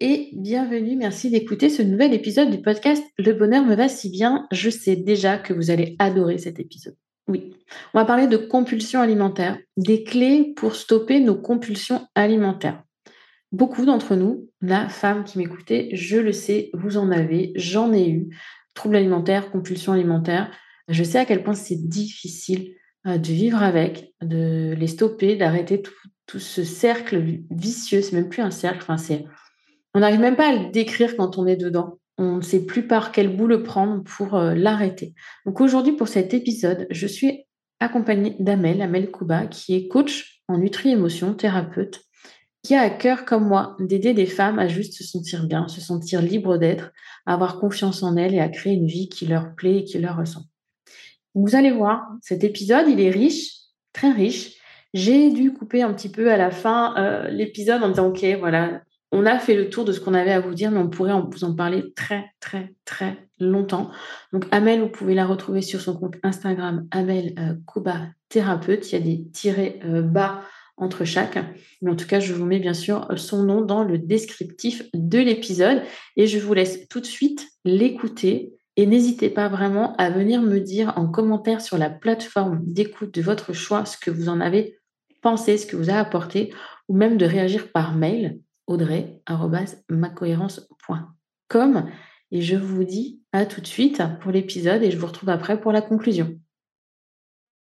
et bienvenue. Merci d'écouter ce nouvel épisode du podcast Le bonheur me va si bien. Je sais déjà que vous allez adorer cet épisode. Oui, on va parler de compulsions alimentaires, des clés pour stopper nos compulsions alimentaires. Beaucoup d'entre nous, la femme qui m'écoutait, je le sais, vous en avez, j'en ai eu, troubles alimentaires, compulsions alimentaires. Je sais à quel point c'est difficile euh, de vivre avec, de les stopper, d'arrêter tout, ce cercle vicieux. C'est même plus un cercle, enfin c'est, on n'arrive même pas à le décrire quand on est dedans on ne sait plus par quel bout le prendre pour euh, l'arrêter. Donc aujourd'hui, pour cet épisode, je suis accompagnée d'Amel, Amel Kouba, qui est coach en nutri-émotion, thérapeute, qui a à cœur, comme moi, d'aider des femmes à juste se sentir bien, se sentir libre d'être, à avoir confiance en elles et à créer une vie qui leur plaît et qui leur ressemble. Vous allez voir, cet épisode, il est riche, très riche. J'ai dû couper un petit peu à la fin euh, l'épisode en disant, OK, voilà, on a fait le tour de ce qu'on avait à vous dire, mais on pourrait vous en parler très, très, très longtemps. Donc, Amel, vous pouvez la retrouver sur son compte Instagram, Amel euh, Kuba Thérapeute. Il y a des tirés euh, bas entre chaque. Mais en tout cas, je vous mets bien sûr son nom dans le descriptif de l'épisode. Et je vous laisse tout de suite l'écouter. Et n'hésitez pas vraiment à venir me dire en commentaire sur la plateforme d'écoute de votre choix ce que vous en avez pensé, ce que vous a apporté, ou même de réagir par mail audrey.macohérence.com. Et je vous dis à tout de suite pour l'épisode et je vous retrouve après pour la conclusion.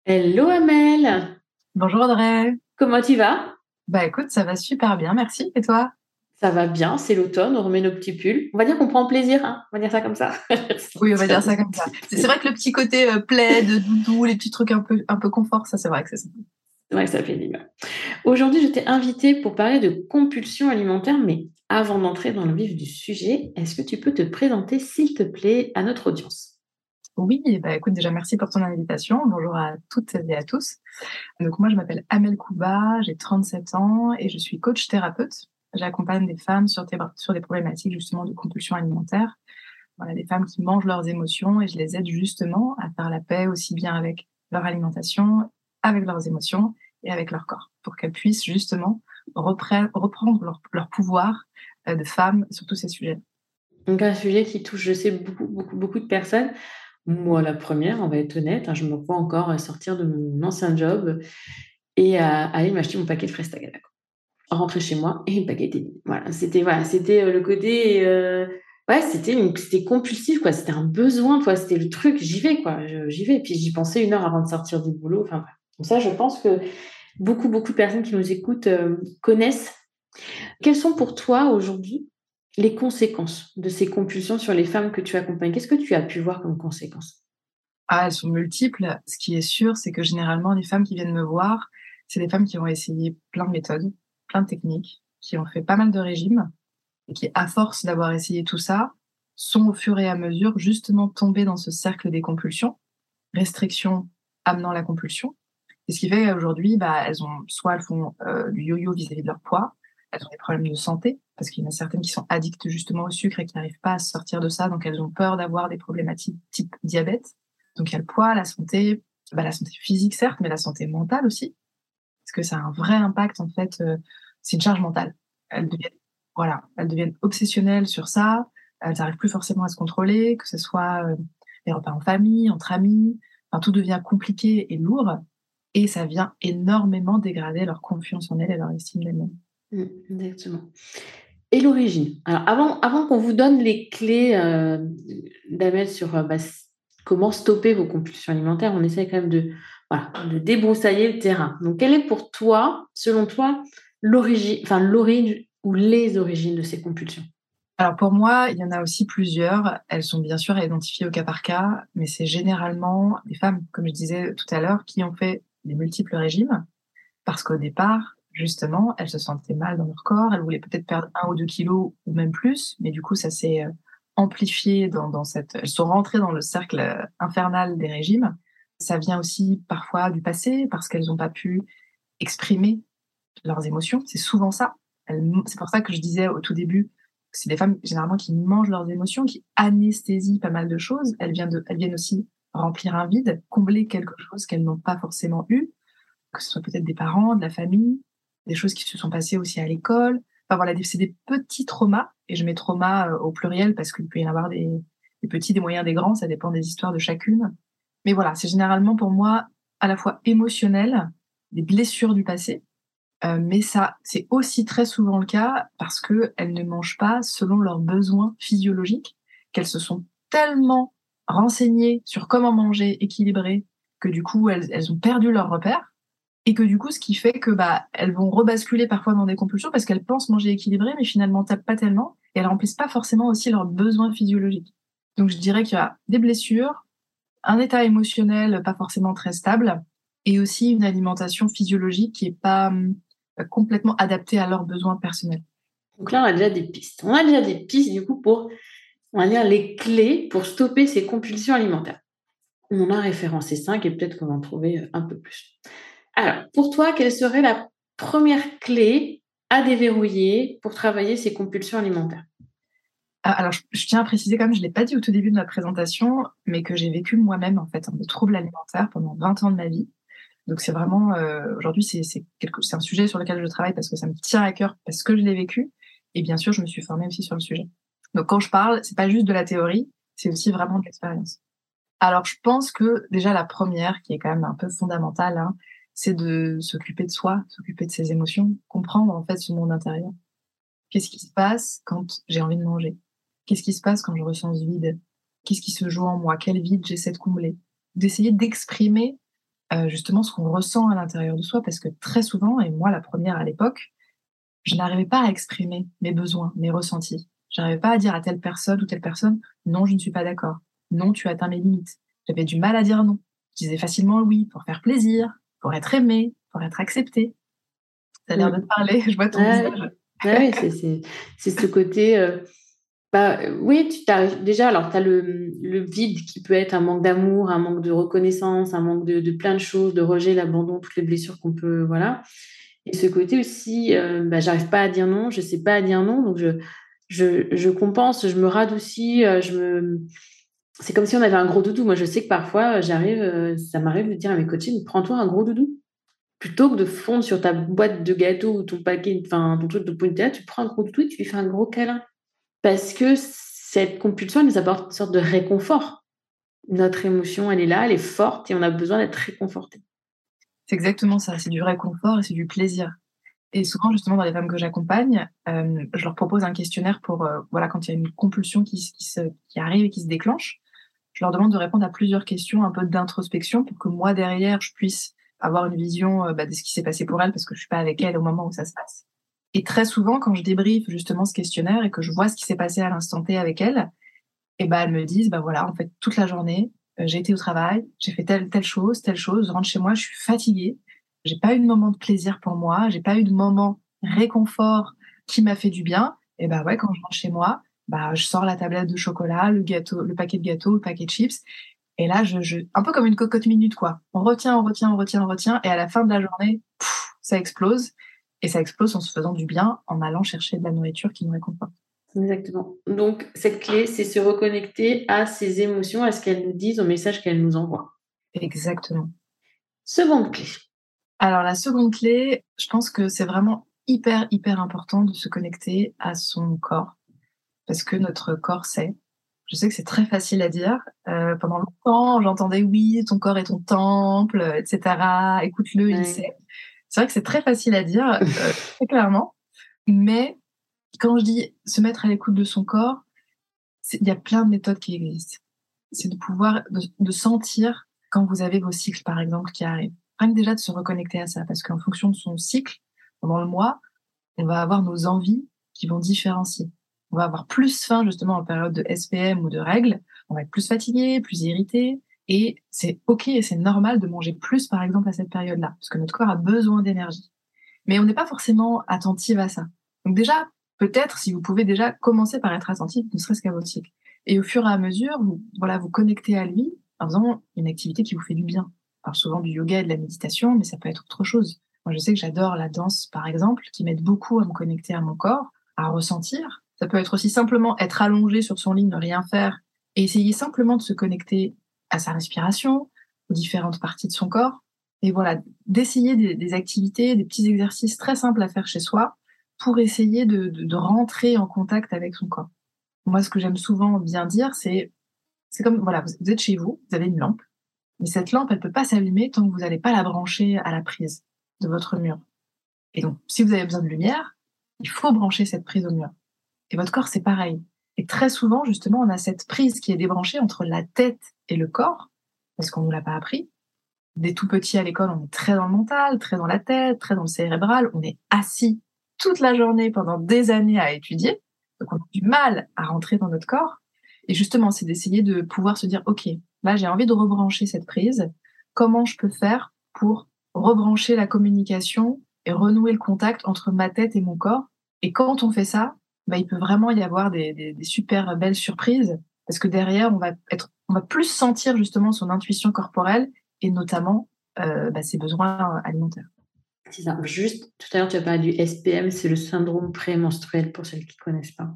Hello Amel Bonjour Audrey Comment tu vas? Bah écoute, ça va super bien, merci. Et toi? Ça va bien, c'est l'automne, on remet nos petits pulls. On va dire qu'on prend plaisir, hein on va dire ça comme ça. oui, on va dire ça comme ça. C'est vrai que le petit côté euh, plaid, doudou, les petits trucs un peu, un peu confort, ça c'est vrai que c'est ça. Ouais, ça fait du mal. Aujourd'hui, je t'ai invité pour parler de compulsion alimentaire, mais avant d'entrer dans le vif du sujet, est-ce que tu peux te présenter, s'il te plaît, à notre audience? Oui, bah écoute, déjà merci pour ton invitation. Bonjour à toutes et à tous. Donc moi, je m'appelle Amel Kouba, j'ai 37 ans et je suis coach thérapeute. J'accompagne des femmes sur, sur des problématiques justement de compulsion alimentaire. Voilà, des femmes qui mangent leurs émotions et je les aide justement à faire la paix aussi bien avec leur alimentation avec leurs émotions et avec leur corps, pour qu'elles puissent justement reprendre leur, pouvoir euh, de femme sur tous ces sujets. Donc un sujet qui touche, je sais, beaucoup, beaucoup, beaucoup de personnes. Moi, la première, on va être honnête, hein, je me vois encore sortir de mon ancien job et aller m'acheter mon paquet de fraises tagada. Rentrer chez moi et le paquet était Voilà, c'était voilà, c'était euh, le côté euh, ouais, c'était c'était compulsif quoi, c'était un besoin quoi, c'était le truc, j'y vais quoi, j'y vais. Puis j'y pensais une heure avant de sortir du boulot. Enfin. Donc ça, je pense que beaucoup, beaucoup de personnes qui nous écoutent euh, connaissent. Quelles sont pour toi aujourd'hui les conséquences de ces compulsions sur les femmes que tu accompagnes? Qu'est-ce que tu as pu voir comme conséquences? Ah, Elles sont multiples. Ce qui est sûr, c'est que généralement, les femmes qui viennent me voir, c'est des femmes qui ont essayé plein de méthodes, plein de techniques, qui ont fait pas mal de régimes et qui, à force d'avoir essayé tout ça, sont au fur et à mesure justement tombées dans ce cercle des compulsions, restriction amenant la compulsion, et ce qui fait qu'aujourd'hui, bah, elles ont, soit elles font euh, du yo-yo vis-à-vis de leur poids, elles ont des problèmes de santé, parce qu'il y en a certaines qui sont addictes justement au sucre et qui n'arrivent pas à sortir de ça, donc elles ont peur d'avoir des problématiques type diabète. Donc il y a le poids, la santé, bah, la santé physique certes, mais la santé mentale aussi, parce que ça a un vrai impact en fait, euh, c'est une charge mentale. Elles deviennent voilà, elles deviennent obsessionnelles sur ça. Elles n'arrivent plus forcément à se contrôler, que ce soit euh, les repas en famille, entre amis. Enfin, tout devient compliqué et lourd. Et ça vient énormément dégrader leur confiance en elles et leur estime d'elles-mêmes. Mmh, exactement. Et l'origine? Alors, avant, avant qu'on vous donne les clés euh, d'Amel sur euh, bah, comment stopper vos compulsions alimentaires, on essaie quand même de, voilà, de débroussailler le terrain. Donc, quelle est pour toi, selon toi, l'origine, enfin, l'origine ou les origines de ces compulsions? Alors pour moi, il y en a aussi plusieurs. Elles sont bien sûr à identifier au cas par cas, mais c'est généralement des femmes, comme je disais tout à l'heure, qui ont fait des multiples régimes parce qu'au départ, justement, elles se sentaient mal dans leur corps, elles voulaient peut-être perdre un ou deux kilos ou même plus, mais du coup, ça s'est euh, amplifié dans, dans cette. Elles sont rentrées dans le cercle euh, infernal des régimes. Ça vient aussi parfois du passé parce qu'elles n'ont pas pu exprimer leurs émotions. C'est souvent ça. C'est pour ça que je disais au tout début c'est des femmes généralement qui mangent leurs émotions, qui anesthésient pas mal de choses. Elles viennent, de, elles viennent aussi remplir un vide, combler quelque chose qu'elles n'ont pas forcément eu, que ce soit peut-être des parents, de la famille, des choses qui se sont passées aussi à l'école. Enfin voilà, c'est des petits traumas, et je mets traumas euh, au pluriel parce qu'il peut y en avoir des, des petits, des moyens, des grands, ça dépend des histoires de chacune. Mais voilà, c'est généralement pour moi à la fois émotionnel, des blessures du passé, euh, mais ça, c'est aussi très souvent le cas parce que elles ne mangent pas selon leurs besoins physiologiques, qu'elles se sont tellement renseignées sur comment manger équilibré que du coup elles, ont perdu leur repère et que du coup ce qui fait que bah elles vont rebasculer parfois dans des compulsions parce qu'elles pensent manger équilibré mais finalement tapent pas tellement et elles remplissent pas forcément aussi leurs besoins physiologiques. Donc je dirais qu'il y a des blessures, un état émotionnel pas forcément très stable et aussi une alimentation physiologique qui est pas hum, complètement adapté à leurs besoins personnels. Donc là, on a déjà des pistes. On a déjà des pistes, du coup, pour, on va dire, les clés pour stopper ces compulsions alimentaires. On en a référencé cinq et peut-être qu'on va en trouver euh, un peu plus. Alors, pour toi, quelle serait la première clé à déverrouiller pour travailler ces compulsions alimentaires? Ah, alors, je, tiens à préciser quand même, je ne l'ai pas dit au tout début de ma présentation, mais que j'ai vécu moi-même, en fait, des troubles alimentaires pendant 20 ans de ma vie. Donc c'est vraiment euh, aujourd'hui c'est un sujet sur lequel je travaille parce que ça me tient à cœur parce que je l'ai vécu et bien sûr je me suis formée aussi sur le sujet. Donc quand je parle, c'est pas juste de la théorie, c'est aussi vraiment de l'expérience. Alors je pense que déjà la première qui est quand même un peu fondamentale, hein, c'est de s'occuper de soi, s'occuper de ses émotions, comprendre en fait ce monde intérieur. Qu'est-ce qui se passe quand j'ai envie de manger? Qu'est-ce qui se passe quand je ressens ce vide? Qu'est-ce qui se joue en moi? Quel vide j'essaie de combler? D'essayer d'exprimer euh, justement ce qu'on ressent à l'intérieur de soi, parce que très souvent, et moi la première à l'époque, je n'arrivais pas à exprimer mes besoins, mes ressentis. J'arrivais pas à dire à telle personne ou telle personne, non, je ne suis pas d'accord. Non, tu atteins mes limites. J'avais du mal à dire non. Je disais facilement oui pour faire plaisir, pour être aimé, pour être accepté. Ça a l'air de te parler, je vois ton visage. Ouais, c'est ce côté, euh, bah, oui, tu t'arrives déjà. Alors, tu as le, le, vide qui peut être un manque d'amour, un manque de reconnaissance, un manque de, de plein de choses, de rejet, l'abandon, toutes les blessures qu'on peut. Voilà. Et ce côté aussi, euh, bah, j'arrive pas à dire non, je sais pas à dire non, donc je, je, compense, je me radoucis, euh, je me. C'est comme si on avait un gros doudou. Moi, je sais que parfois, euh, j'arrive, ça m'arrive de dire à mes coachings, prends-toi un gros doudou. Plutôt que de fondre sur ta boîte de gâteau ou ton paquet, enfin, ton truc de pointe tu prends un gros doudou et tu lui fais un gros câlin parce que cette compulsion, elle nous apporte une sorte de réconfort. Notre émotion, elle est là, elle est forte et on a besoin d'être réconforté. C'est exactement ça, c'est du réconfort et c'est du plaisir. Et souvent, justement, dans les femmes que j'accompagne, euh, je leur propose un questionnaire pour, euh, voilà, quand il y a une compulsion qui, se, qui arrive et qui se déclenche, je leur demande de répondre à plusieurs questions, un peu d'introspection, pour que moi, derrière, je puisse avoir une vision euh, bah, de ce qui s'est passé pour elle, parce que je suis pas avec elle au moment où ça se passe. Et très souvent, quand je débriefe justement ce questionnaire et que je vois ce qui s'est passé à l'instant T avec elle, et eh ben elles me disent, bah voilà, en fait, toute la journée, j'ai été au travail, j'ai fait telle telle chose, telle chose, je rentre chez moi, je suis fatiguée, j'ai pas eu de moment de plaisir pour moi, j'ai pas eu de moment réconfort qui m'a fait du bien. Et ben ouais, quand je rentre chez moi, bah je sors la tablette de chocolat, le gâteau, le paquet de gâteaux, le paquet de chips. Et là, je, je un peu comme une cocotte minute quoi. On retient, on retient, on retient, on retient, et à la fin de la journée, ça explose. Et ça explose en se faisant du bien, en allant chercher de la nourriture qui nous réconforte. Exactement. Donc, cette clé, c'est se reconnecter à ses émotions, à ce qu'elles nous disent, au message qu'elles nous envoient. Exactement. Seconde clé. Alors, la seconde clé, je pense que c'est vraiment hyper, hyper important de se connecter à son corps parce que notre corps sait. Je sais que c'est très facile à dire. Euh, pendant longtemps, j'entendais oui, ton corps est ton temple, etc. Écoute-le, il sait. C'est vrai que c'est très facile à dire, euh, très clairement. Mais quand je dis se mettre à l'écoute de son corps, il y a plein de méthodes qui existent. C'est de pouvoir, de, sentir quand vous avez vos cycles, par exemple, qui arrivent. Rien que déjà de se reconnecter à ça, parce qu'en fonction de son cycle, pendant le mois, on va avoir nos envies qui vont différencier. On va avoir plus faim justement en période de SPM ou de règles. On va être plus fatigué, plus irrité. Et c'est OK et c'est normal de manger plus, par exemple, à cette période-là, parce que notre corps a besoin d'énergie. Mais on n'est pas forcément attentive à ça. Donc déjà, peut-être si vous pouvez déjà commencer par être attentif, ne serait-ce qu'à votre cycle. Et au fur et à mesure, vous, voilà, vous connectez à lui en faisant une activité qui vous fait du bien. Alors souvent du yoga et de la méditation, mais ça peut être autre chose. Moi, je sais que j'adore la danse, par exemple, qui m'aide beaucoup à me connecter à mon corps, à ressentir. Ça peut être aussi simplement être allongé sur son lit, ne rien faire, et essayer simplement de se connecter à sa respiration, aux différentes parties de son corps. Et voilà, d'essayer des, activités, des petits exercices très simples à faire chez soi pour essayer de, rentrer en contact avec son corps. Moi, ce que j'aime souvent bien dire, c'est, c'est comme, voilà, vous êtes chez vous, vous avez une lampe, mais cette lampe, elle peut pas s'allumer tant que vous n'allez pas la brancher à la prise de votre mur. Et donc, si vous avez besoin de lumière, il faut brancher cette prise au mur. Et votre corps, c'est pareil. Et très souvent, justement, on a cette prise qui est débranchée entre la tête et le corps, parce qu'on ne nous l'a pas appris. Dès tout petit à l'école, on est très dans le mental, très dans la tête, très dans le cérébral. On est assis toute la journée pendant des années à étudier. Donc, on a du mal à rentrer dans notre corps. Et justement, c'est d'essayer de pouvoir se dire, OK, là, j'ai envie de rebrancher cette prise. Comment je peux faire pour rebrancher la communication et renouer le contact entre ma tête et mon corps? Et quand on fait ça, bah, il peut vraiment y avoir des, super belles surprises parce que derrière, on va être, on va plus sentir justement son intuition corporelle et notamment euh, bah, ses besoins alimentaires. C'est ça. Juste, tout à l'heure, tu as parlé du SPM, c'est le syndrome prémenstruel pour ceux qui ne connaissent pas.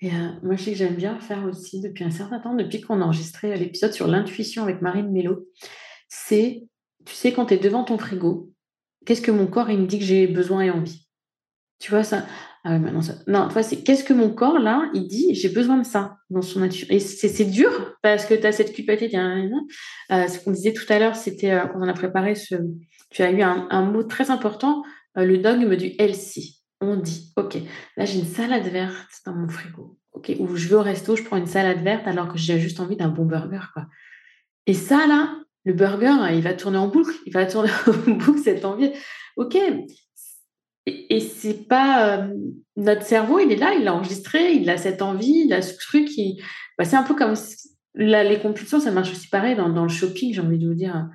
Et euh, moi, je sais que j'aime bien faire aussi depuis un certain temps, depuis qu'on a enregistré l'épisode sur l'intuition avec Marine Mello, c'est tu sais, quand tu es devant ton frigo, qu'est-ce que mon corps, il me dit que j'ai besoin et envie? Tu vois ça? Ah ouais, maintenant ça... Non, c'est qu'est-ce que mon corps, là, il dit, j'ai besoin de ça dans son nature. Et c'est dur parce que tu as cette culpabilité. Euh, ce qu'on disait tout à l'heure, c'était, euh, quand on a préparé ce. Tu as eu un, mot très important, euh, le dogme du LC. On dit, OK, là, j'ai une salade verte dans mon frigo. OK, ou je vais au resto, je prends une salade verte alors que j'ai juste envie d'un bon burger, quoi. Et ça, là, le burger, il va tourner en boucle, il va tourner en boucle cette envie. Ok, et, c'est pas euh, notre cerveau, il est là, il l'a enregistré, il a cette envie, il a ce truc qui. Bah, c'est un peu comme les compulsions, ça marche aussi pareil dans, le shopping. J'ai envie de vous dire,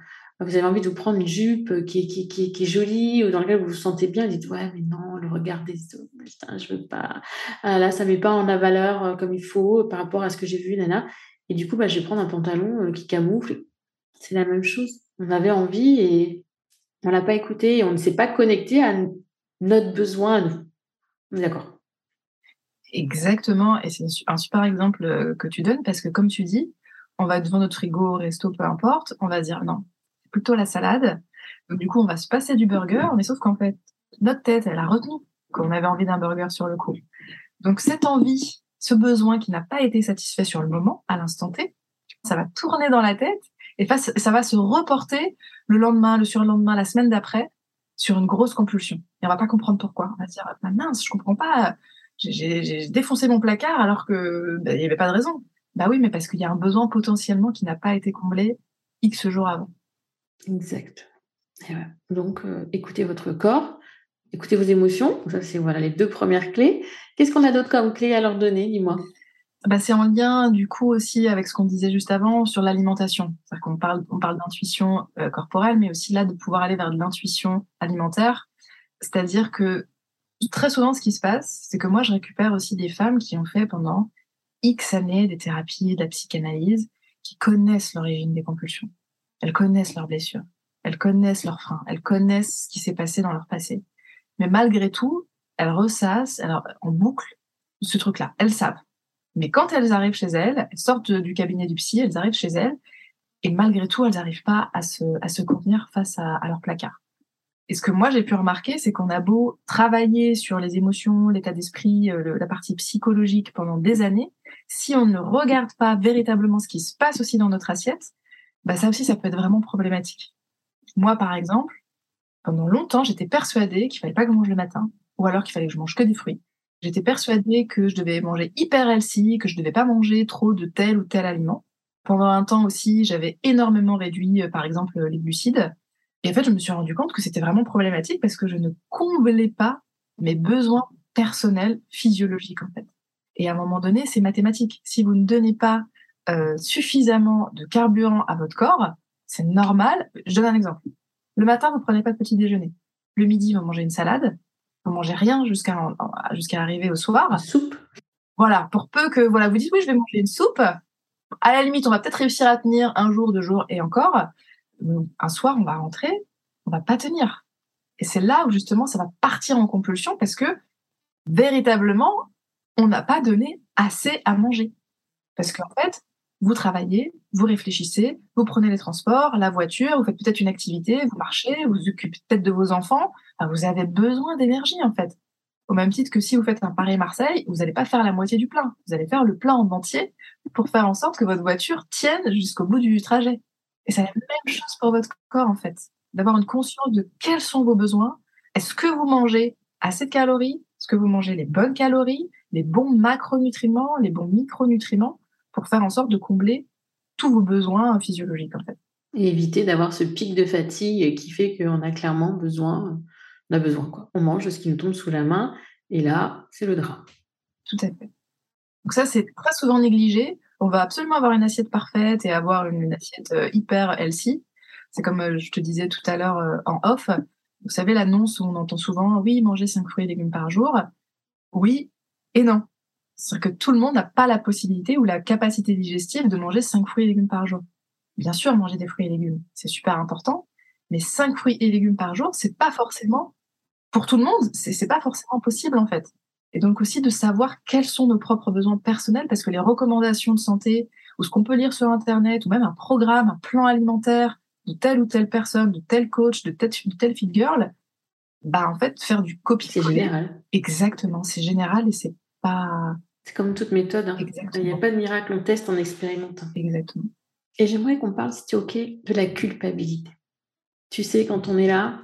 vous avez envie de vous prendre une jupe qui, qui, qui, est jolie ou dans laquelle vous vous sentez bien, vous dites ouais mais non, le regard des autres, putain, je veux pas. Ah, là, ça met pas en la valeur euh, comme il faut par rapport à ce que j'ai vu, nana. Et du coup, bah, je vais prendre un pantalon euh, qui camoufle c'est la même chose. On avait envie et on l'a pas écouté et on ne s'est pas connecté à notre besoin à nous. D'accord. Exactement. Et c'est un super exemple euh, que tu donnes parce que comme tu dis, on va devant notre frigo, au resto, peu importe, on va dire non, plutôt la salade. Donc du coup, on va se passer du burger, mais sauf qu'en fait, notre tête, elle a retenu qu'on avait envie d'un burger sur le coup. Donc cette envie, ce besoin qui n'a pas été satisfait sur le moment, à l'instant T, ça va tourner dans la tête et ça va se reporter le lendemain, le surlendemain, la semaine d'après sur une grosse compulsion. Et on va pas comprendre pourquoi. On va dire, bah mince, je comprends pas. J'ai défoncé mon placard alors que bah, il n'y avait pas de raison. Bah oui, mais parce qu'il y a un besoin potentiellement qui n'a pas été comblé X jours avant. Exact. Donc, euh, écoutez votre corps, écoutez vos émotions. Ça, c'est voilà les deux premières clés. Qu'est-ce qu'on a d'autre comme clés à leur donner Dis-moi? Bah, c'est en lien du coup aussi avec ce qu'on disait juste avant sur l'alimentation. C'est-à-dire qu'on parle, on parle d'intuition euh, corporelle, mais aussi là de pouvoir aller vers de l'intuition alimentaire. C'est-à-dire que très souvent, ce qui se passe, c'est que moi, je récupère aussi des femmes qui ont fait pendant X années des thérapies, de la psychanalyse, qui connaissent l'origine des compulsions. Elles connaissent leurs blessures. Elles connaissent leurs freins. Elles connaissent ce qui s'est passé dans leur passé. Mais malgré tout, elles ressassent, alors en boucle, ce truc-là. Elles savent mais quand elles arrivent chez elles, elles sortent du cabinet du psy, elles arrivent chez elles, et malgré tout, elles n'arrivent pas à se, à se contenir face à, leur placard. Et ce que moi j'ai pu remarquer, c'est qu'on a beau travailler sur les émotions, l'état d'esprit, euh, la partie psychologique pendant des années, si on ne regarde pas véritablement ce qui se passe aussi dans notre assiette, bah ça aussi ça peut être vraiment problématique. Moi par exemple, pendant longtemps j'étais persuadée qu'il fallait pas que je mange le matin, ou alors qu'il fallait que je mange que des fruits. J'étais persuadée que je devais manger hyper healthy, que je devais pas manger trop de tel ou tel aliment. Pendant un temps aussi, j'avais énormément réduit, euh, par exemple, les glucides. Et en fait, je me suis rendu compte que c'était vraiment problématique parce que je ne comblais pas mes besoins personnels physiologiques, en fait. Et à un moment donné, c'est mathématique. Si vous ne donnez pas euh, suffisamment de carburant à votre corps, c'est normal. Je donne un exemple. Le matin, vous prenez pas de petit déjeuner. Le midi, vous mangez une salade. Vous mangez rien jusqu'à jusqu'à arriver au soir. Une soupe. Voilà, pour peu que voilà, vous dites oui, je vais manger une soupe. À la limite, on va peut-être réussir à tenir un jour, deux jours et encore un soir, on va rentrer, on va pas tenir. Et c'est là où justement ça va partir en compulsion parce que véritablement, on n'a pas donné assez à manger. Parce qu'en fait, vous travaillez, vous réfléchissez, vous prenez les transports, la voiture, vous faites peut-être une activité, vous marchez, vous occupez peut-être de vos enfants. vous avez besoin d'énergie en fait. Au même titre que si vous faites un Paris-Marseille, vous n'allez pas faire la moitié du plein. Vous allez faire le plein en entier pour faire en sorte que votre voiture tienne jusqu'au bout du trajet. Et c'est la même chose pour votre corps, en fait. D'avoir une conscience de quels sont vos besoins. Est-ce que vous mangez assez de calories? Est-ce que vous mangez les bonnes calories, les bons macronutriments, les bons micronutriments? Pour faire en sorte de combler tous vos besoins physiologiques, en fait. Et éviter d'avoir ce pic de fatigue qui fait qu'on a clairement besoin, on a besoin, quoi. On mange ce qui nous tombe sous la main et là, c'est le drap. Tout à fait. Donc ça, c'est très souvent négligé on va absolument avoir une assiette parfaite et avoir une, assiette euh, hyper healthy. C'est comme euh, je te disais tout à l'heure euh, en off. Vous savez l'annonce où on entend souvent oui manger cinq fruits et légumes par jour. Oui et non. C'est-à-dire que tout le monde n'a pas la possibilité ou la capacité digestive de manger cinq fruits et légumes par jour. Bien sûr, manger des fruits et légumes, c'est super important, mais cinq fruits et légumes par jour, c'est pas forcément pour tout le monde, c'est pas forcément possible en fait. Et donc aussi de savoir quels sont nos propres besoins personnels, parce que les recommandations de santé, ou ce qu'on peut lire sur Internet, ou même un programme, un plan alimentaire de telle ou telle personne, de tel coach, de telle, de telle fit girl, bah en fait, faire du général. Exactement, c'est général et c'est pas... C'est comme toute méthode. Hein. Il n'y a pas de miracle, on teste, on expérimente. Exactement. Et j'aimerais qu'on parle, si tu es OK, de la culpabilité. Tu sais, quand on est là,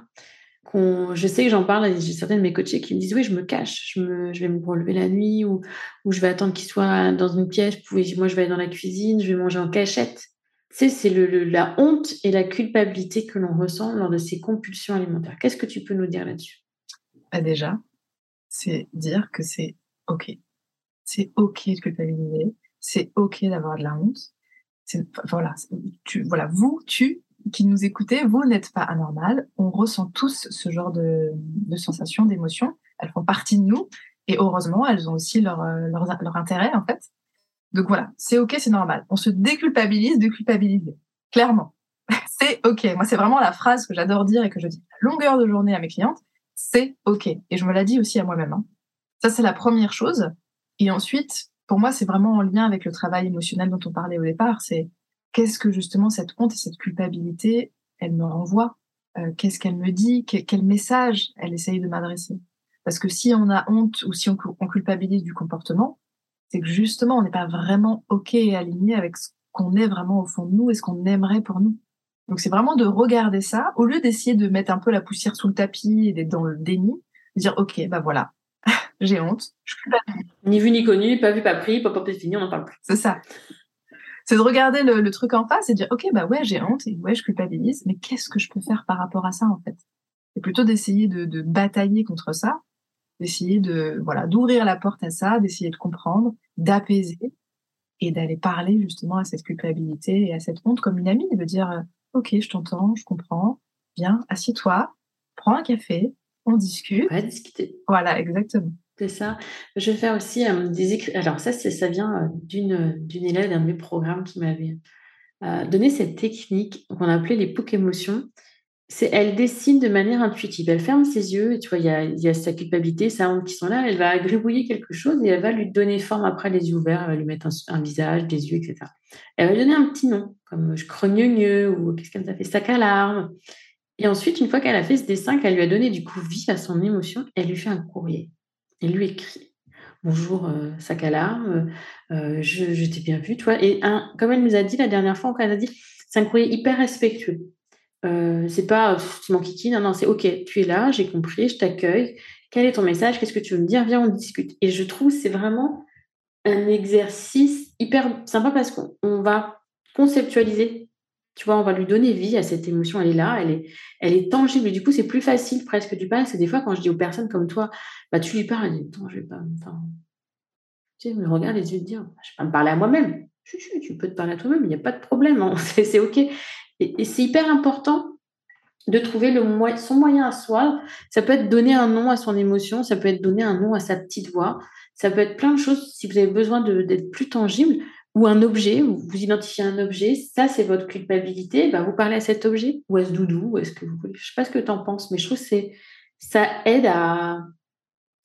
je sais que j'en parle, j'ai certains de mes coachés qui me disent oui, je me cache, je, je vais me relever la nuit ou, ou je vais attendre qu'il soit dans une pièce, moi je vais aller dans la cuisine, je vais manger en cachette. Tu sais, c'est le, la honte et la culpabilité que l'on ressent lors de ces compulsions alimentaires. Qu'est-ce que tu peux nous dire là-dessus? Bah Déjà, c'est dire que c'est OK. C'est OK de culpabiliser, c'est OK d'avoir de la honte. Voilà, voilà, vous, tu, qui nous écoutez, vous n'êtes pas anormal. On ressent tous ce genre de, sensations, d'émotions. Elles font partie de nous. Et heureusement, elles ont aussi leur, euh, leur, leur intérêt, en fait. Donc voilà, c'est OK, c'est normal. On se déculpabilise de culpabiliser. Clairement. c'est OK. Moi, c'est vraiment la phrase que j'adore dire et que je dis à longueur de journée à mes clientes. C'est OK. Et je me la dis aussi à moi-même. Hein. Ça, c'est la première chose. Et ensuite, pour moi, c'est vraiment en lien avec le travail émotionnel dont on parlait au départ. C'est qu'est-ce que justement cette honte et cette culpabilité, elle me renvoie? Euh, Qu'est-ce qu'elle me dit? Quel message elle essaye de m'adresser? Parce que si on a honte ou si on, culpabilise du comportement, c'est que justement, on n'est pas vraiment OK et aligné avec ce qu'on est vraiment au fond de nous et ce qu'on aimerait pour nous. Donc c'est vraiment de regarder ça, au lieu d'essayer de mettre un peu la poussière sous le tapis et d'être dans le déni, de dire OK, bah voilà, j'ai honte, je culpabilise. Ni vu ni connu, pas vu, pas pris, pas pas fini, on n'en parle plus. C'est ça. C'est de regarder le, truc en face et dire ok bah ouais j'ai honte et ouais je culpabilise mais qu'est-ce que je peux faire par rapport à ça en fait? Et plutôt d'essayer de, batailler contre ça d'essayer de voilà d'ouvrir la porte à ça d'essayer de comprendre d'apaiser et d'aller parler justement à cette culpabilité et à cette honte comme une amie de dire euh, ok je t'entends je comprends viens assieds-toi prends un café on discute. On va discuter. Voilà exactement c'est ça. Je vais faire aussi euh, des écrits. Alors, ça, ça vient euh, d'une, d'une élève d'un de mes programmes qui m'avait euh, donné cette technique qu'on appelait les POC émotions. C'est, elle dessine de manière intuitive. Elle ferme ses yeux, et tu vois, il y a, y a, sa culpabilité, sa honte qui sont là. Elle va gribouiller quelque chose et elle va lui donner forme après les yeux ouverts. Elle va lui mettre un, visage, des yeux, etc. Elle va lui donner un petit nom, comme je crogneux ou qu'est-ce qu'elle a fait, sac à larmes. Et ensuite, une fois qu'elle a fait ce dessin, qu'elle lui a donné du coup vie à son émotion, elle lui fait un courrier. Elle lui écrit Bonjour, euh, à larmes, euh, je, t'ai bien vu, toi. Et comme elle nous a dit la dernière fois, elle a dit c'est un courrier hyper respectueux. Euh, c'est pas tu m'en kiki, non, non, c'est ok, tu es là, j'ai compris, je t'accueille. Quel est ton message? Qu'est-ce que tu veux me dire? Viens, on discute. Et je trouve c'est vraiment un exercice hyper sympa parce qu'on va conceptualiser tu vois, on va lui donner vie à cette émotion, elle est là, elle est, elle est tangible. Et du coup, c'est plus facile presque du parler. C'est des fois quand je dis aux personnes comme toi, bah, tu lui parles, elle dit, attends, je vais pas, tu sais, me regarde les yeux de dire, je vais pas me parler à moi-même. Tu, peux te parler à toi-même, il n'y a pas de problème, hein. c'est OK. Et, c'est hyper important de trouver son moyen à soi. Ça peut être donner un nom à son émotion, ça peut être donner un nom à sa petite voix, ça peut être plein de choses si vous avez besoin d'être plus tangible ou un objet, vous identifiez un objet, ça c'est votre culpabilité, bah, vous parlez à cet objet, ou est-ce doudou, est-ce que vous voulez, je sais pas ce que tu en penses, mais je trouve que ça aide à,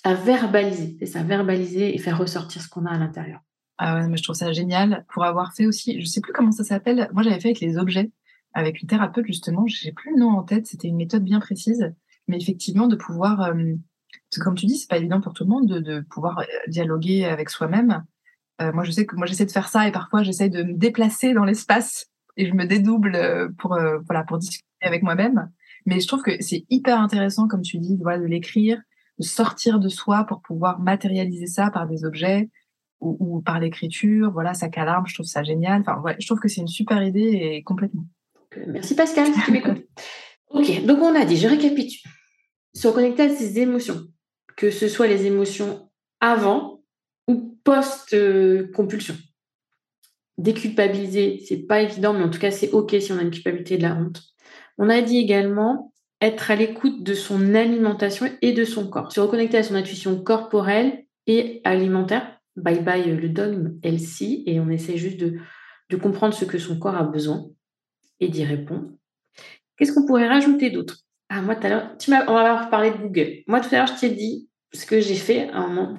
à verbaliser, c'est ça, verbaliser et faire ressortir ce qu'on a à l'intérieur. Ah ouais, mais je trouve ça génial. Pour avoir fait aussi, je sais plus comment ça s'appelle, moi j'avais fait avec les objets, avec une thérapeute justement, j'ai plus le nom en tête, c'était une méthode bien précise, mais effectivement de pouvoir, euh, comme tu dis, c'est pas évident pour tout le monde de, de pouvoir euh, dialoguer avec soi-même, euh, moi, je sais que moi, j'essaie de faire ça et parfois, j'essaie de me déplacer dans l'espace et je me dédouble euh, pour, euh, voilà, pour discuter avec moi-même. Mais je trouve que c'est hyper intéressant, comme tu dis, voilà, de l'écrire, de sortir de soi pour pouvoir matérialiser ça par des objets ou, par l'écriture. Voilà, ça calarme, je trouve ça génial. Enfin, ouais, je trouve que c'est une super idée et complètement. Merci Pascal, tu m'écoutes. ok, donc on a dit, je récapitule. Se reconnecter à ses émotions, que ce soit les émotions avant post-compulsion. Déculpabiliser, c'est pas évident, mais en tout cas, c'est OK si on a une culpabilité de la honte. On a dit également être à l'écoute de son alimentation et de son corps. Se reconnecter à son intuition corporelle et alimentaire. Bye bye le dogme LC et on essaie juste de, comprendre ce que son corps a besoin et d'y répondre. Qu'est-ce qu'on pourrait rajouter d'autre? Ah, moi, tout à l'heure, on va reparler de Google. Moi, tout à l'heure, je t'ai dit, ce que j'ai fait,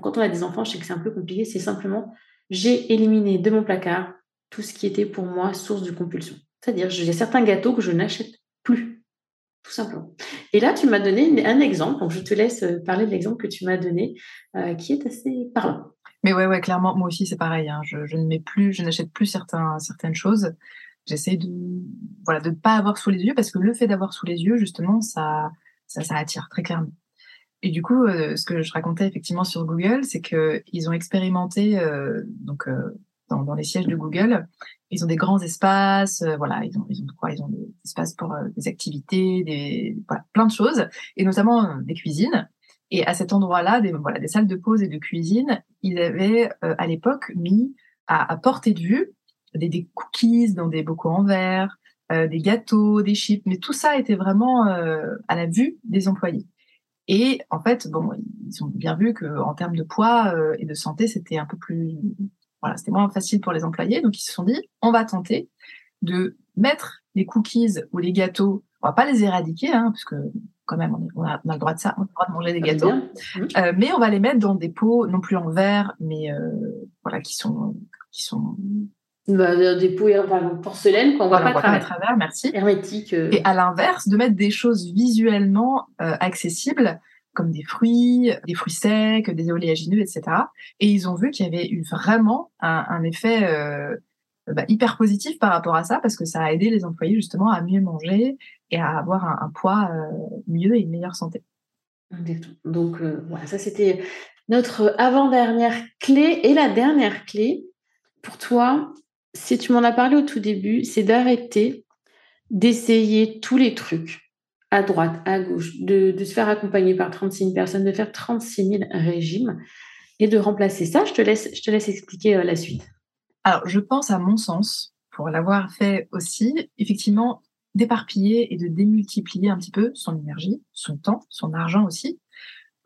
quand on a des enfants, je sais que c'est un peu compliqué, c'est simplement, j'ai éliminé de mon placard tout ce qui était pour moi source de compulsion. C'est-à-dire, j'ai certains gâteaux que je n'achète plus, tout simplement. Et là, tu m'as donné un exemple, donc je te laisse euh, parler de l'exemple que tu m'as donné, euh, qui est assez parlant. Mais ouais, ouais, clairement, moi aussi, c'est pareil. Hein. Je, ne mets plus, je n'achète plus certains, certaines choses. J'essaie de, voilà, de ne pas avoir sous les yeux parce que le fait d'avoir sous les yeux, justement, ça, ça, ça attire très clairement. Et du coup, euh, ce que je racontais effectivement sur Google, c'est qu'ils ont expérimenté euh, donc euh, dans, les sièges de Google, ils ont des grands espaces, voilà, ils ont quoi Ils ont des espaces pour des activités, des voilà, plein de choses, et notamment des cuisines. Et à cet endroit-là, des voilà, des salles de pause et de cuisine, ils avaient à l'époque mis à, à, portée de vue des, des, cookies dans des bocaux en verre, des gâteaux, des chips, mais tout ça était vraiment à la vue des employés. Et en fait, bon, ils ont bien vu que en termes de poids euh, et de santé, c'était un peu plus, voilà, c'était moins facile pour les employés. Donc ils se sont dit, on va tenter de mettre les cookies ou les gâteaux. On va pas les éradiquer, hein, parce que quand même, on, a, le droit de ça, on a le droit de manger des gâteaux. Euh, mais on va les mettre dans des pots, non plus en verre, mais euh, voilà, qui sont, qui sont bah, des pots en porcelaine qu'on voit pas, à travers, merci. Hermétique. Euh. Et à l'inverse, de mettre des choses visuellement euh, accessibles comme des fruits, des fruits secs, des oléagineux, etc. Et ils ont vu qu'il y avait eu vraiment un, un effet euh, bah, hyper positif par rapport à ça parce que ça a aidé les employés justement à mieux manger et à avoir un, un poids euh, mieux et une meilleure santé. Donc voilà, ça c'était notre avant-dernière clé et la dernière clé pour toi, si tu m'en as parlé au tout début, c'est d'arrêter d'essayer tous les trucs à droite, à gauche, de, se faire accompagner par 36 000 personnes, de faire 36 000 régimes et de remplacer ça. Je te laisse, je te laisse expliquer euh, la suite. Alors, je pense à mon sens, pour l'avoir fait aussi, effectivement, d'éparpiller et de démultiplier un petit peu son énergie, son temps, son argent aussi,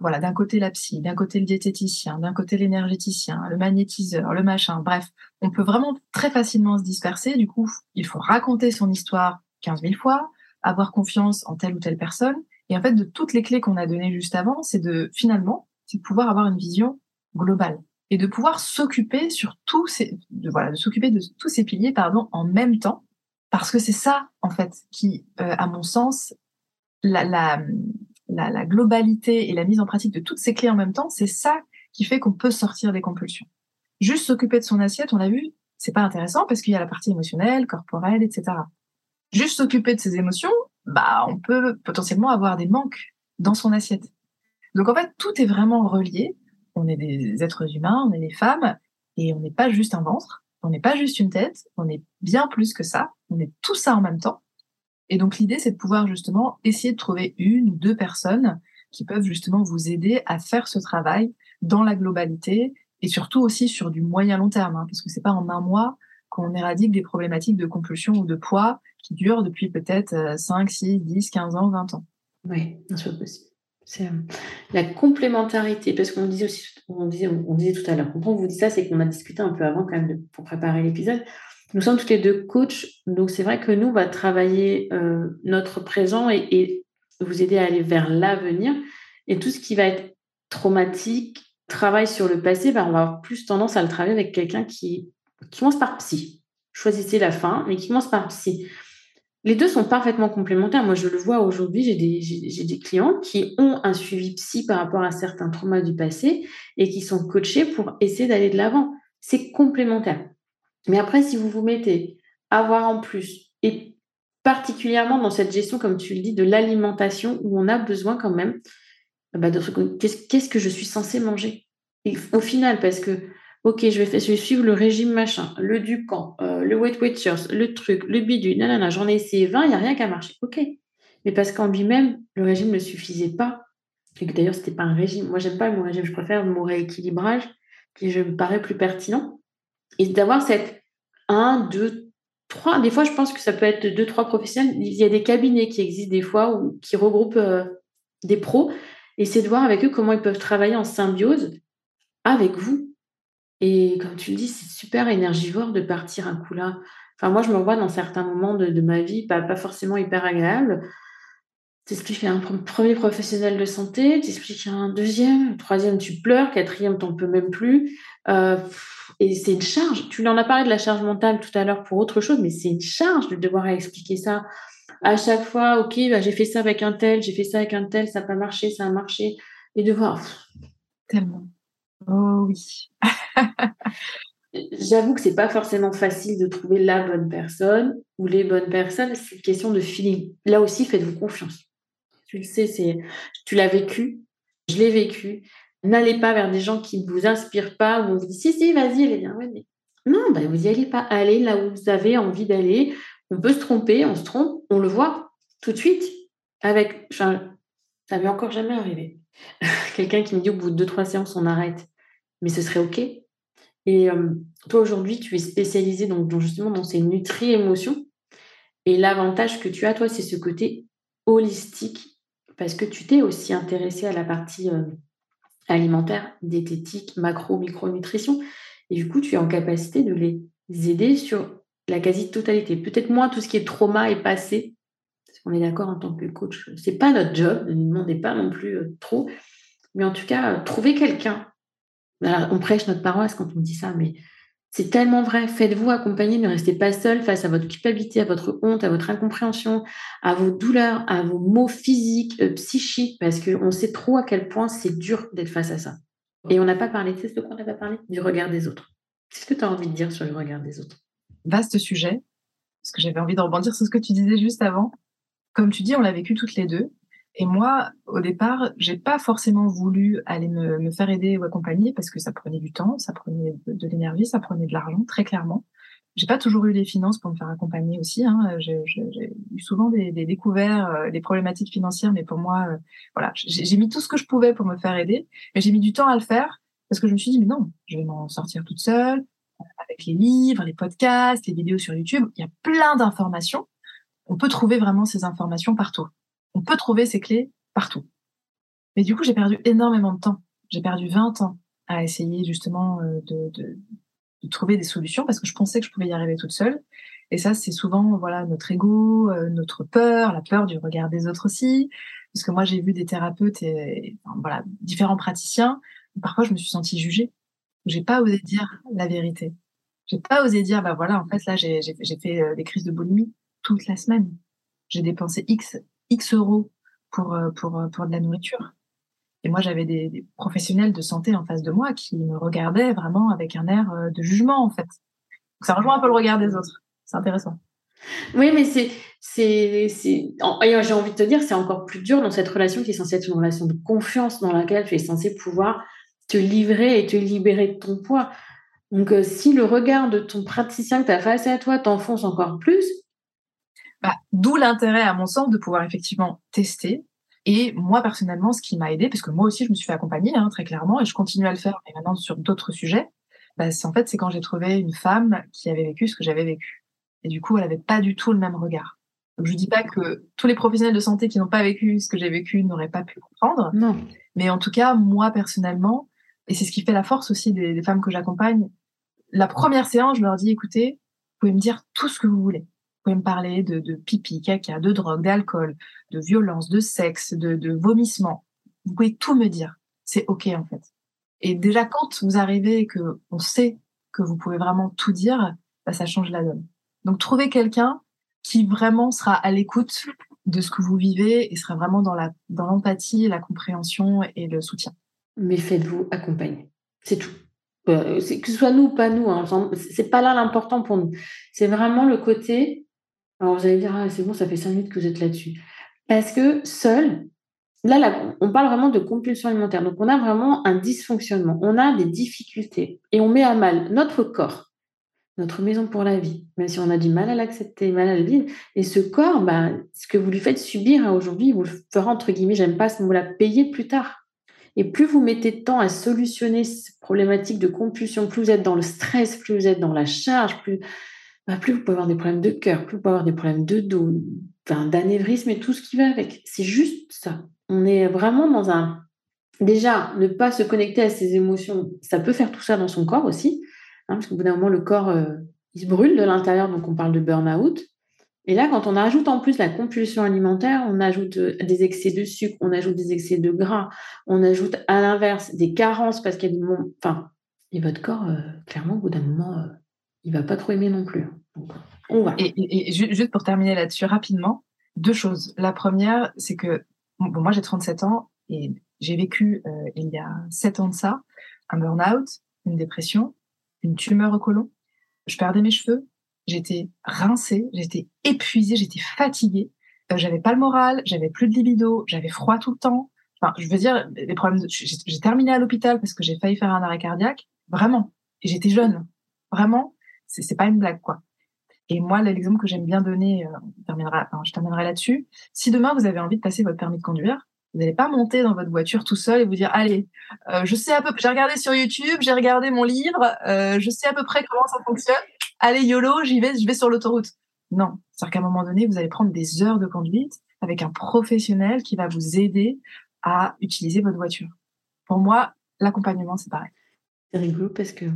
voilà, d'un côté la psy, d'un côté le diététicien, d'un côté l'énergéticien, le magnétiseur, le machin, bref, on peut vraiment très facilement se disperser. Du coup, il faut raconter son histoire 15 000 fois, avoir confiance en telle ou telle personne. Et en fait, de toutes les clés qu'on a données juste avant, c'est de finalement, c'est de pouvoir avoir une vision globale et de pouvoir s'occuper sur tous ces, de, voilà, de s'occuper de tous ces piliers, pardon, en même temps, parce que c'est ça, en fait, qui, euh, à mon sens, la, la, la, globalité et la mise en pratique de toutes ces clés en même temps, c'est ça qui fait qu'on peut sortir des compulsions. Juste s'occuper de son assiette, on l'a vu, c'est pas intéressant parce qu'il y a la partie émotionnelle, corporelle, etc. Juste s'occuper de ses émotions, bah, on peut potentiellement avoir des manques dans son assiette. Donc en fait, tout est vraiment relié. On est des êtres humains, on est des femmes, et on n'est pas juste un ventre, on n'est pas juste une tête, on est bien plus que ça, on est tout ça en même temps. Et donc l'idée, c'est de pouvoir justement essayer de trouver une ou deux personnes qui peuvent justement vous aider à faire ce travail dans la globalité et surtout aussi sur du moyen long terme, hein, parce que c'est pas en un mois qu'on éradique des problématiques de compulsion ou de poids qui durent depuis peut-être 5, 6, 10, 15 ans, 20 ans. Oui, bien sûr possible. C'est euh, la complémentarité, parce qu'on disait aussi, on disait, on disait tout à l'heure, quand on vous dit ça, c'est qu'on a discuté un peu avant quand même pour préparer l'épisode. Nous sommes toutes les deux coachs, donc c'est vrai que nous, on va travailler euh, notre présent et, vous aider à aller vers l'avenir. Et tout ce qui va être traumatique, travail sur le passé, ben, on va avoir plus tendance à le travailler avec quelqu'un qui, commence par psy. Choisissez la fin, mais qui commence par psy. Les deux sont parfaitement complémentaires. Moi, je le vois aujourd'hui, j'ai des clients qui ont un suivi psy par rapport à certains traumas du passé et qui sont coachés pour essayer d'aller de l'avant. C'est complémentaire. Mais après, si vous vous mettez à voir en plus, et particulièrement dans cette gestion, comme tu le dis, de l'alimentation, où on a besoin quand même bah, de qu'est-ce que je suis censée manger? Au final, parce que, ok, je vais, suivre le régime machin, le Ducan, euh, le Weight Watchers, le truc, le bidule, nanana, j'en ai essayé 20, il n'y a rien qui a marché. Ok. Mais parce qu'en lui-même, le régime ne suffisait pas. Et que d'ailleurs, ce n'était pas un régime. Moi, j'aime pas le régime, je préfère le mot rééquilibrage, qui je me paraît plus pertinent et d'avoir cette 1, 2, 3. Des fois, je pense que ça peut être 2, 3 professionnels. Il y a des cabinets qui existent des fois ou qui regroupent euh, des pros et c'est de voir avec eux comment ils peuvent travailler en symbiose avec vous. Et comme tu le dis, c'est super énergivore de partir un coup là. Enfin, moi, je me vois dans certains moments de, ma vie, pas, pas forcément hyper agréable. T'expliques un premier professionnel de santé, t'expliques un deuxième, troisième, tu pleures, quatrième, t'en peux même plus. Euh, et c'est une charge. Tu en as parlé de la charge mentale tout à l'heure pour autre chose, mais c'est une charge de devoir expliquer ça à chaque fois. Ok, bah, j'ai fait ça avec un tel, j'ai fait ça avec un tel, ça n'a pas marché, ça a marché. Et de voir. Tellement. Oh oui. J'avoue que c'est pas forcément facile de trouver la bonne personne ou les bonnes personnes. C'est une question de feeling. Là aussi, faites-vous confiance. Tu le sais, c'est, tu l'as vécu, je l'ai vécu. N'allez pas vers des gens qui ne vous inspirent pas, où on vous dit si, si, vas-y, allez bien. Non, bah, vous n'y allez pas. Allez là où vous avez envie d'aller. On peut se tromper, on se trompe, on le voit tout de suite. Avec, enfin, ça m'est encore jamais arrivé. Quelqu'un qui me dit au bout de deux, trois séances, on arrête. Mais ce serait OK. Et euh, toi, aujourd'hui, tu es spécialisé donc, justement dans ces nutri-émotions. Et l'avantage que tu as, toi, c'est ce côté holistique, parce que tu t'es aussi intéressé à la partie euh, alimentaire, diététique, macro, micronutrition. Et du coup, tu es en capacité de les aider sur la quasi-totalité. Peut-être moins tout ce qui est trauma et passé, parce qu'on est d'accord en tant que coach, c'est pas notre job, ne nous demandez pas non plus euh, trop. Mais en tout cas, euh, trouver quelqu'un. on prêche notre paroisse quand on dit ça, mais c'est tellement vrai. Faites-vous accompagner, ne restez pas seul face à votre culpabilité, à votre honte, à votre incompréhension, à vos douleurs, à vos maux physiques, euh, psychiques, parce qu'on sait trop à quel point c'est dur d'être face à ça. Et on n'a pas parlé, tu sais ce qu'on n'a pas parlé Du regard des autres. Qu'est-ce que tu as envie de dire sur le regard des autres? Vaste sujet, parce que j'avais envie de rebondir sur ce que tu disais juste avant. Comme tu dis, on l'a vécu toutes les deux. Et moi, au départ, j'ai pas forcément voulu aller me, me, faire aider ou accompagner parce que ça prenait du temps, ça prenait de, l'énergie, ça prenait de l'argent, très clairement. J'ai pas toujours eu les finances pour me faire accompagner aussi. Hein. J'ai eu souvent des, des découvertes, euh, des problématiques financières, mais pour moi, euh, voilà, j'ai mis tout ce que je pouvais pour me faire aider, mais j'ai mis du temps à le faire parce que je me suis dit, mais non, je vais m'en sortir toute seule, avec les livres, les podcasts, les vidéos sur YouTube. Il y a plein d'informations. On peut trouver vraiment ces informations partout on peut trouver ces clés partout. Mais du coup, j'ai perdu énormément de temps. J'ai perdu 20 ans à essayer justement euh, de, trouver des solutions parce que je pensais que je pouvais y arriver toute seule. Et ça, c'est souvent voilà notre ego, euh, notre peur, la peur du regard des autres aussi. Parce que moi, j'ai vu des thérapeutes et, voilà différents praticiens. parfois, je me suis sentie jugée. J'ai pas osé dire la vérité. J'ai pas osé dire bah voilà en fait là j'ai fait euh, des crises de boulimie toute la semaine. J'ai dépensé X X euros pour, pour, pour de la nourriture. Et moi, j'avais des, professionnels de santé en face de moi qui me regardaient vraiment avec un air de jugement, en fait. Donc, ça rejoint un peu le regard des autres. C'est intéressant. Oui, mais c'est, c'est, c'est, j'ai envie de te dire, c'est encore plus dur dans cette relation qui est censée être une relation de confiance dans laquelle tu es censé pouvoir te livrer et te libérer de ton poids. Donc, euh, si le regard de ton praticien que tu as face à toi t'enfonce encore plus. Bah, D'où l'intérêt, à mon sens, de pouvoir effectivement tester. Et moi, personnellement, ce qui m'a aidé, parce que moi aussi, je me suis fait accompagner, hein, très clairement, et je continue à le faire, et maintenant sur d'autres sujets, bah, c'est en fait, c'est quand j'ai trouvé une femme qui avait vécu ce que j'avais vécu. Et du coup, elle avait pas du tout le même regard. Donc, je dis pas que tous les professionnels de santé qui n'ont pas vécu ce que j'ai vécu n'auraient pas pu comprendre. Non. Mais en tout cas, moi, personnellement, et c'est ce qui fait la force aussi des, des femmes que j'accompagne, la première séance, je leur dis, écoutez, vous pouvez me dire tout ce que vous voulez. Pouvez me parler de, de pipi, caca, de drogue, d'alcool, de violence, de sexe, de, de vomissement. Vous pouvez tout me dire. C'est OK, en fait. Et déjà, quand vous arrivez et que on sait que vous pouvez vraiment tout dire, bah, ça change la donne. Donc, trouvez quelqu'un qui vraiment sera à l'écoute de ce que vous vivez et sera vraiment dans la dans l'empathie, la compréhension et le soutien. Mais faites-vous accompagner. C'est tout. Euh, que ce soit nous ou pas nous, hein, c'est pas là l'important pour nous. C'est vraiment le côté. Alors vous allez dire, ah, c'est bon, ça fait cinq minutes que vous êtes là-dessus. Parce que seul, là, là, on parle vraiment de compulsion alimentaire. Donc on a vraiment un dysfonctionnement, on a des difficultés et on met à mal notre corps, notre maison pour la vie, même si on a du mal à l'accepter, mal à le vivre. Et ce corps, bah, ce que vous lui faites subir hein, aujourd'hui, vous le fera entre guillemets, j'aime pas ce mot-là, payer plus tard. Et plus vous mettez de temps à solutionner ces problématiques de compulsion, plus vous êtes dans le stress, plus vous êtes dans la charge, plus, bah, plus vous pouvez avoir des problèmes de cœur, plus vous pouvez avoir des problèmes de dos, d'anévrisme et tout ce qui va avec. C'est juste ça. On est vraiment dans un... Déjà, ne pas se connecter à ses émotions, ça peut faire tout ça dans son corps aussi, hein, parce qu'au bout d'un moment, le corps, euh, il se brûle de l'intérieur, donc on parle de burn-out. Et là, quand on ajoute en plus la compulsion alimentaire, on ajoute euh, des excès de sucre, on ajoute des excès de gras, on ajoute à l'inverse des carences parce qu'il y a du monde. Enfin, et votre corps, euh, clairement, au bout d'un moment, il va pas trop aimer non plus. Et, juste pour terminer là-dessus rapidement, deux choses. La première, c'est que bon, moi j'ai 37 ans et j'ai vécu il y a 7 ans de ça un burn-out, une dépression, une tumeur au côlon. Je perdais mes cheveux, j'étais rincée, j'étais épuisée, j'étais fatiguée, euh, j'avais pas le moral, j'avais plus de libido, j'avais froid tout le temps. Enfin, je veux dire, les problèmes. J'ai terminé à l'hôpital parce que j'ai failli faire un arrêt cardiaque, vraiment. Et j'étais jeune, vraiment. C'est pas une blague, quoi. Et moi, l'exemple que j'aime bien donner, euh, terminera, je terminerai là-dessus. Si demain vous avez envie de passer votre permis de conduire, vous n'allez pas monter dans votre voiture tout seul et vous dire allez, euh, je sais à peu, j'ai regardé sur YouTube, j'ai regardé mon livre, euh, je sais à peu près comment ça fonctionne allez YOLO, j'y vais, je vais sur l'autoroute. Non, c'est-à-dire qu'à un moment donné, vous allez prendre des heures de conduite avec un professionnel qui va vous aider à utiliser votre voiture. Pour moi, l'accompagnement, c'est pareil. C'est rigolo parce que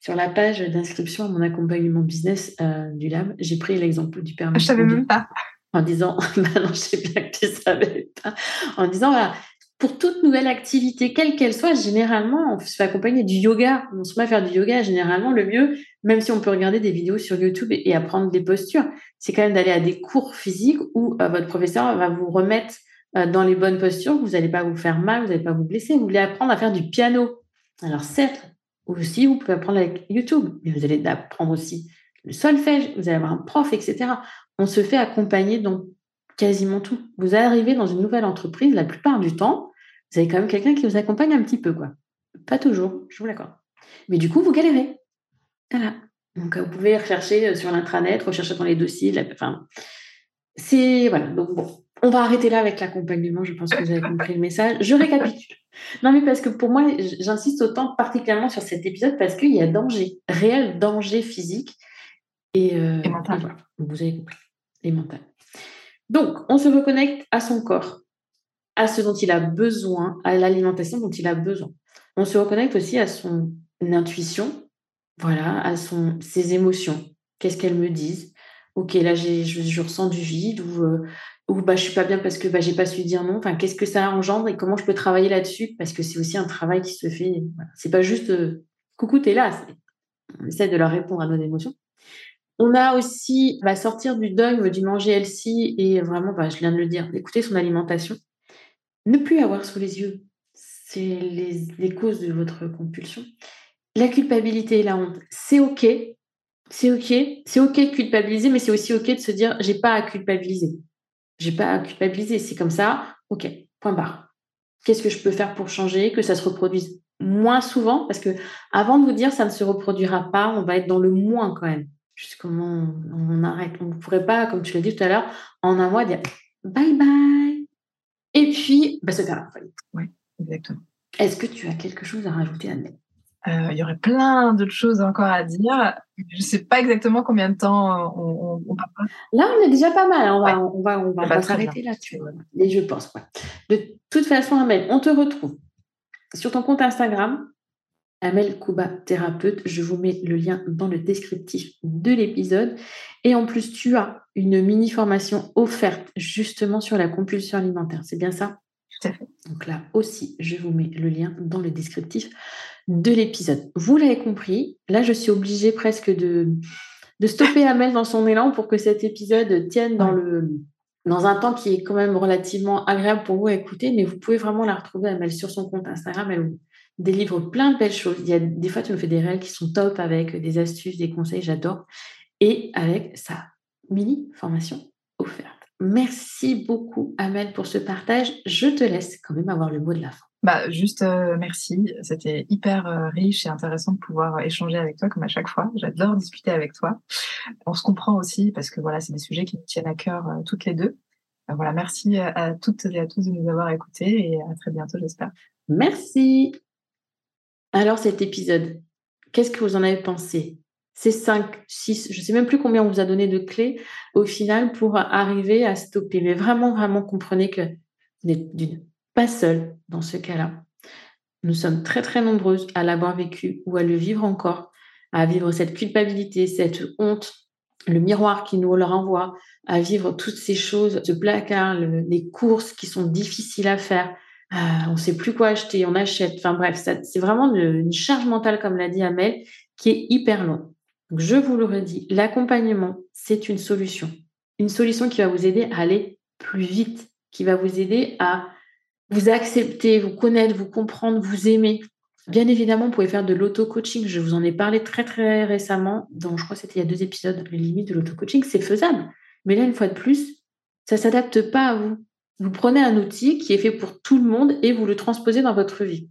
sur la page d'inscription à mon accompagnement business euh, du lab, j'ai pris l'exemple du permis. Je savais même pas. En disant, bah non, je sais bien que tu savais pas. En disant, voilà, pour toute nouvelle activité, quelle qu'elle soit, généralement, on se fait accompagner du yoga. On se met à faire du yoga, généralement, le mieux, même si on peut regarder des vidéos sur YouTube et, apprendre des postures, c'est quand même d'aller à des cours physiques où euh, votre professeur va vous remettre euh, dans les bonnes postures, vous n'allez pas vous faire mal, vous n'allez pas vous blesser. Vous voulez apprendre à faire du piano. Alors certes, aussi, vous pouvez apprendre avec YouTube, mais vous allez apprendre aussi le solfège, vous allez avoir un prof, etc. On se fait accompagner dans quasiment tout. Vous arrivez dans une nouvelle entreprise, la plupart du temps, vous avez quand même quelqu'un qui vous accompagne un petit peu, quoi. Pas toujours, je vous l'accorde. Mais du coup, vous galérez. Voilà. Donc, vous pouvez rechercher euh, sur l'intranet, rechercher dans les dossiers. Enfin, c'est voilà. Donc bon, on va arrêter là avec l'accompagnement. Je pense que vous avez compris le message. Je récapitule. Non, mais parce que pour moi, j'insiste autant particulièrement sur cet épisode parce qu'il y a danger, réel danger physique et, euh, mental. vous avez compris, et mental. Donc, on se reconnecte à son corps, à ce dont il a besoin, à l'alimentation dont il a besoin. On se reconnecte aussi à son intuition, voilà, à son, ses émotions. Qu'est-ce qu'elles me disent? Ok, là, je, je, ressens du vide ou, euh, ou bah, je suis pas bien parce que bah, j'ai pas su dire non. Qu'est-ce que ça engendre et comment je peux travailler là-dessus? Parce que c'est aussi un travail qui se fait. Voilà. C'est pas juste euh, coucou, t'es là. On essaie de leur répondre à nos émotions. On a aussi va sortir du dogme du manger healthy et vraiment, bah, je viens de le dire, d'écouter son alimentation. ne plus avoir sous les yeux, c'est les, les causes de votre compulsion. La culpabilité et la honte, c'est OK. C'est OK. C'est OK de culpabiliser, mais c'est aussi OK de se dire j'ai pas à culpabiliser. J'ai pas à culpabiliser. C'est comme ça. OK. Point barre. Qu'est-ce que je peux faire pour changer, que ça se reproduise moins souvent? Parce que avant de vous dire ça ne se reproduira pas, on va être dans le moins quand même. Comment on, arrête. On ne pourrait pas, comme tu l'as dit tout à l'heure, en un mois dire bye bye. Et puis, bah, faire la folie. Oui, exactement. Est-ce que tu as quelque chose à rajouter, Anne euh, il y aurait plein d'autres choses encore à dire. Je ne sais pas exactement combien de temps on, on, va Là, on est déjà pas mal. On va, on va, on va, s'arrêter là-dessus. Mais je pense. De toute façon, Amel, on te retrouve sur ton compte Instagram, Amel Kuba Thérapeute. Je vous mets le lien dans le descriptif de l'épisode. Et en plus, tu as une mini formation offerte justement sur la compulsion alimentaire. C'est bien ça? Tout à fait. Donc là aussi, je vous mets le lien dans le descriptif de l'épisode. Vous l'avez compris, là je suis obligée presque de, de stopper Amel dans son élan pour que cet épisode tienne dans, le, dans un temps qui est quand même relativement agréable pour vous à écouter, mais vous pouvez vraiment la retrouver, Amel, sur son compte Instagram. Elle délivre plein de belles choses. Il y a des fois, tu me fais des réels qui sont top avec des astuces, des conseils, j'adore. Et avec sa mini formation offerte. Merci beaucoup, Amel, pour ce partage. Je te laisse quand même avoir le mot de la fin. Bah, juste euh, merci. C'était hyper euh, riche et intéressant de pouvoir échanger avec toi comme à chaque fois. J'adore discuter avec toi. On se comprend aussi parce que voilà, c'est des sujets qui nous tiennent à cœur euh, toutes les deux. voilà, merci à toutes et à tous de nous avoir écoutés et à très bientôt, j'espère. Merci. Alors cet épisode, qu'est-ce que vous en avez pensé? Ces cinq, six, je sais même plus combien on vous a donné de clés au final pour arriver à stopper. Mais vraiment, vraiment comprenez que vous n'êtes d'une pas seul dans ce cas-là. Nous sommes très très nombreuses à l'avoir vécu ou à le vivre encore, à vivre cette culpabilité, cette honte, le miroir qui nous le renvoie, à vivre toutes ces choses, ce placard, les courses qui sont difficiles à faire. On ne sait plus quoi acheter, on achète. Enfin bref, c'est vraiment une, charge mentale, comme l'a dit Amel, qui est hyper loin. Donc, je vous le redis, l'accompagnement, c'est une solution. Une solution qui va vous aider à aller plus vite, qui va vous aider à vous accepter, vous connaître, vous comprendre, vous aimer. Bien évidemment, vous pouvez faire de l'auto-coaching. Je vous en ai parlé très très récemment, dans, je crois que c'était il y a deux épisodes, les limites de l'auto-coaching. C'est faisable. Mais là, une fois de plus, ça ne s'adapte pas à vous. Vous prenez un outil qui est fait pour tout le monde et vous le transposez dans votre vie.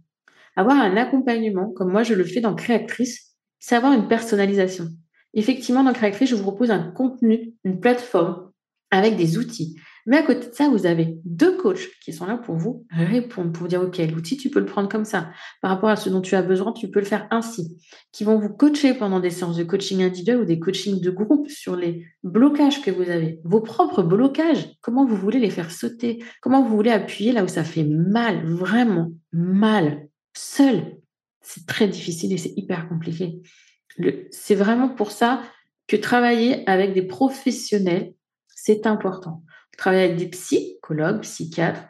Avoir un accompagnement, comme moi je le fais dans Créatrice, c'est avoir une personnalisation. Effectivement, dans Créatrice, je vous propose un contenu, une plateforme avec des outils. Mais à côté de ça, vous avez deux coachs qui sont là pour vous répondre, pour vous dire, OK, l'outil, tu peux le prendre comme ça. Par rapport à ce dont tu as besoin, tu peux le faire ainsi. Qui vont vous coacher pendant des séances de coaching individuel ou des coachings de groupe sur les blocages que vous avez. Vos propres blocages, comment vous voulez les faire sauter, comment vous voulez appuyer là où ça fait mal, vraiment mal, seul. C'est très difficile et c'est hyper compliqué. C'est vraiment pour ça que travailler avec des professionnels, c'est important travailler avec des psychologues, psychiatres,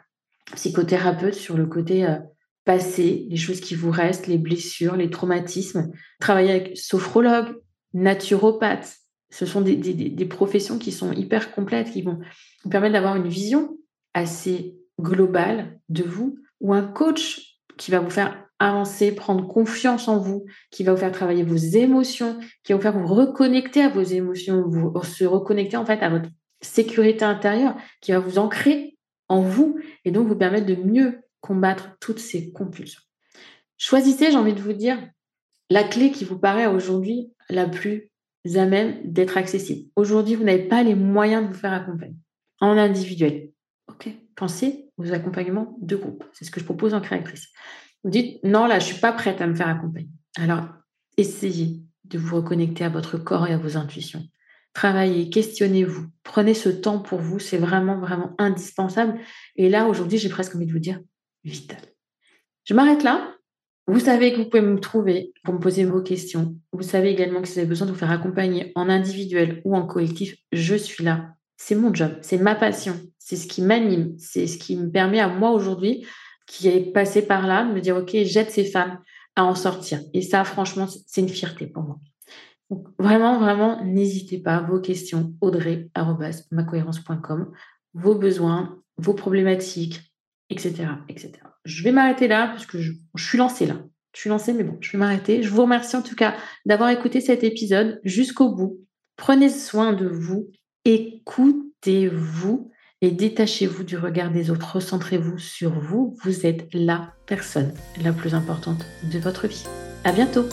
psychothérapeutes sur le côté euh, passé, les choses qui vous restent, les blessures, les traumatismes. Travailler avec sophrologues, naturopathes. Ce sont des, des, professions qui sont hyper complètes, qui vont vous permettre d'avoir une vision assez globale de vous, ou un coach qui va vous faire avancer, prendre confiance en vous, qui va vous faire travailler vos émotions, qui va vous faire vous reconnecter à vos émotions, vous se reconnecter en fait à votre sécurité intérieure qui va vous ancrer en vous et donc vous permettre de mieux combattre toutes ces compulsions. Choisissez, j'ai envie de vous dire, la clé qui vous paraît aujourd'hui la plus à même d'être accessible. Aujourd'hui, vous n'avez pas les moyens de vous faire accompagner en individuel. OK? Pensez aux accompagnements de groupe. C'est ce que je propose en créatrice. Vous dites, non, là, je ne suis pas prête à me faire accompagner. Alors, essayez de vous reconnecter à votre corps et à vos intuitions travaillez, questionnez-vous, prenez ce temps pour vous, c'est vraiment, vraiment indispensable. Et là, aujourd'hui, j'ai presque envie de vous dire vital. Je m'arrête là. Vous savez que vous pouvez me trouver pour me poser vos questions. Vous savez également que si vous avez besoin de vous faire accompagner en individuel ou en collectif, je suis là. C'est mon job, c'est ma passion, c'est ce qui m'anime, c'est ce qui me permet à moi aujourd'hui, qui est passé par là, de me dire, OK, j'aide ces femmes à en sortir. Et ça, franchement, c'est une fierté pour moi. Donc, vraiment, vraiment, n'hésitez pas. Vos questions, audrey.macohérence.com, vos besoins, vos problématiques, etc., etc. Je vais m'arrêter là parce que je, suis lancée là. Je suis lancée, mais bon, je vais m'arrêter. Je vous remercie en tout cas d'avoir écouté cet épisode jusqu'au bout. Prenez soin de vous, écoutez-vous et détachez-vous du regard des autres. Recentrez-vous sur vous. Vous êtes la personne la plus importante de votre vie. À bientôt!